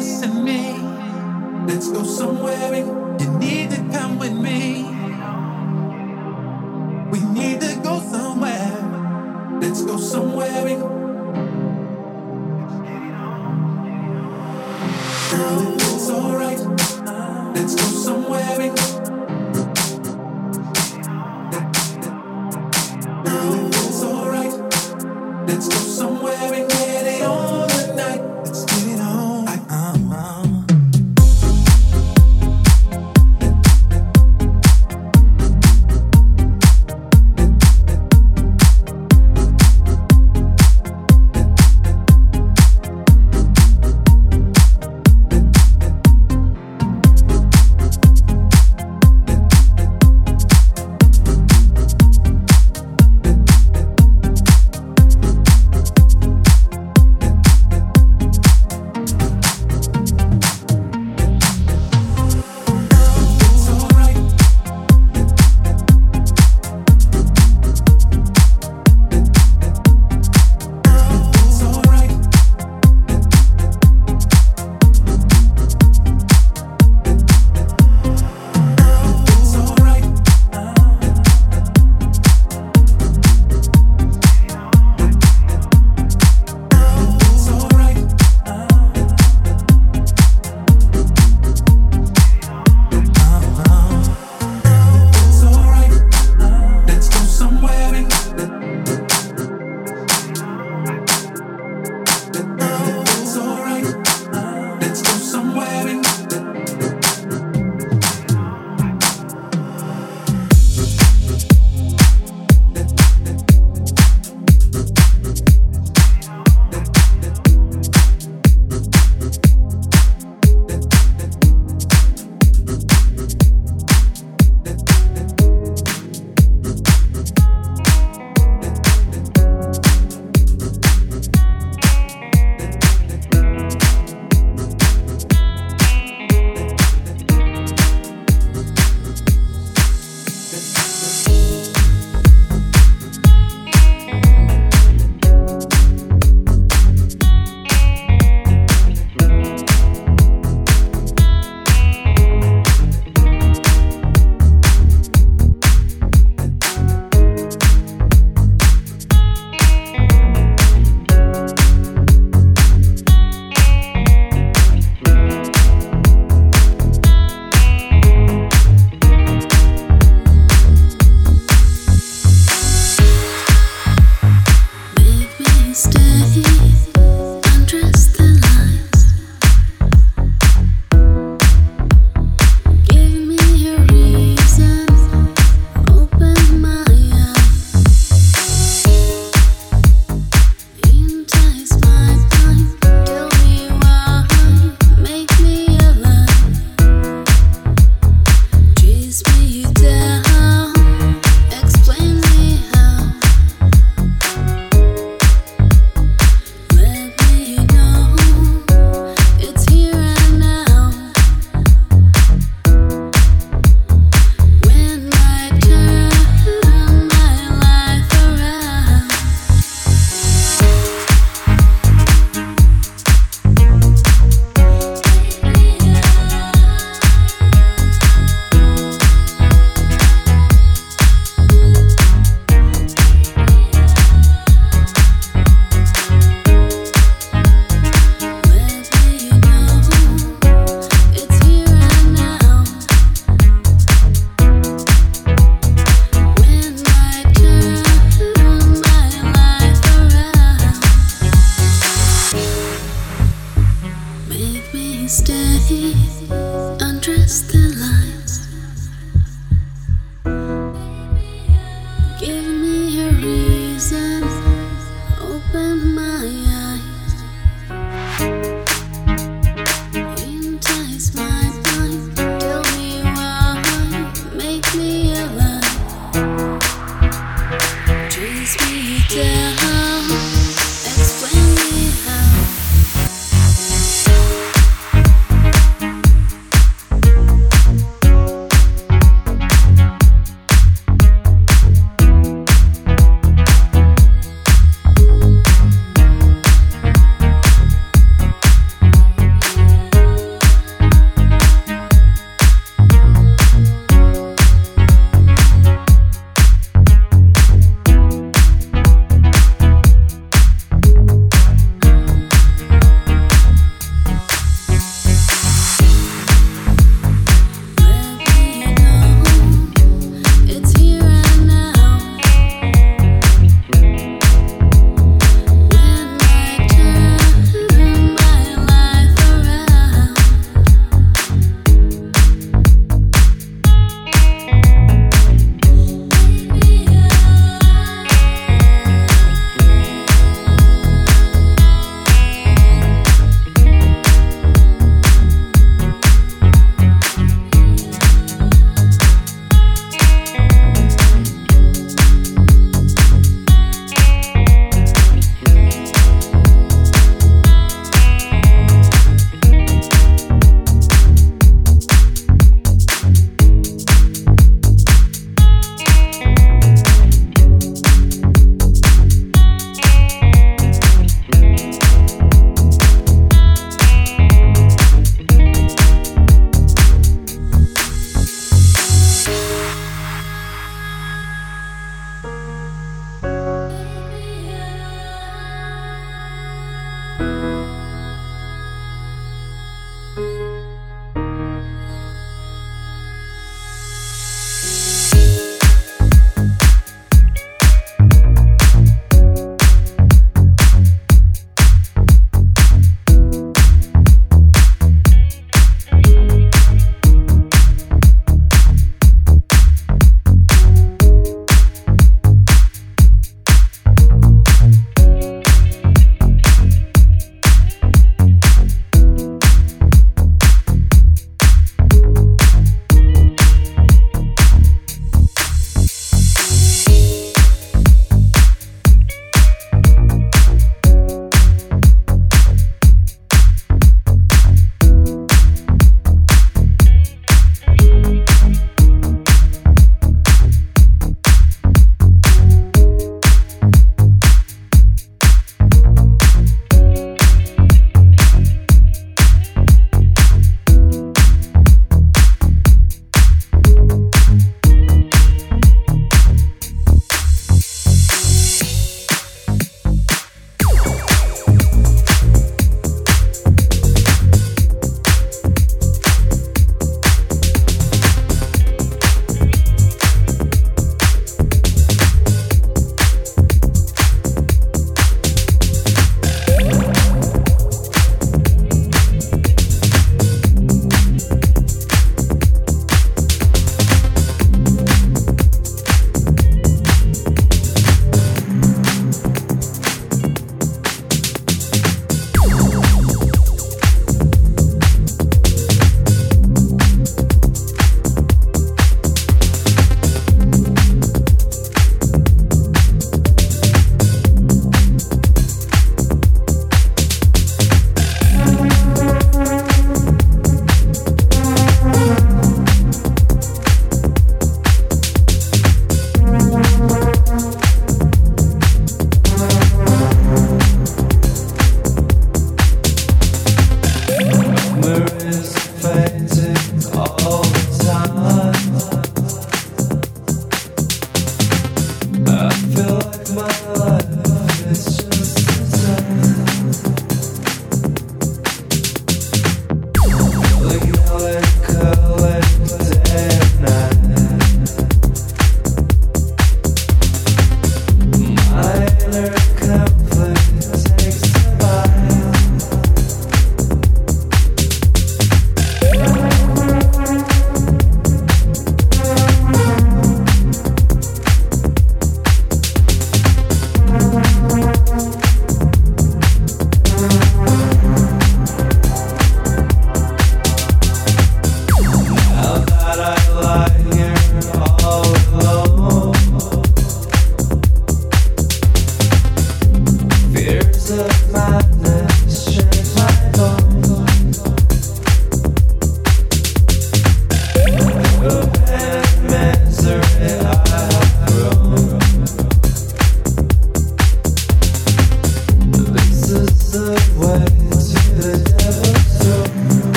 Missing me. Let's go somewhere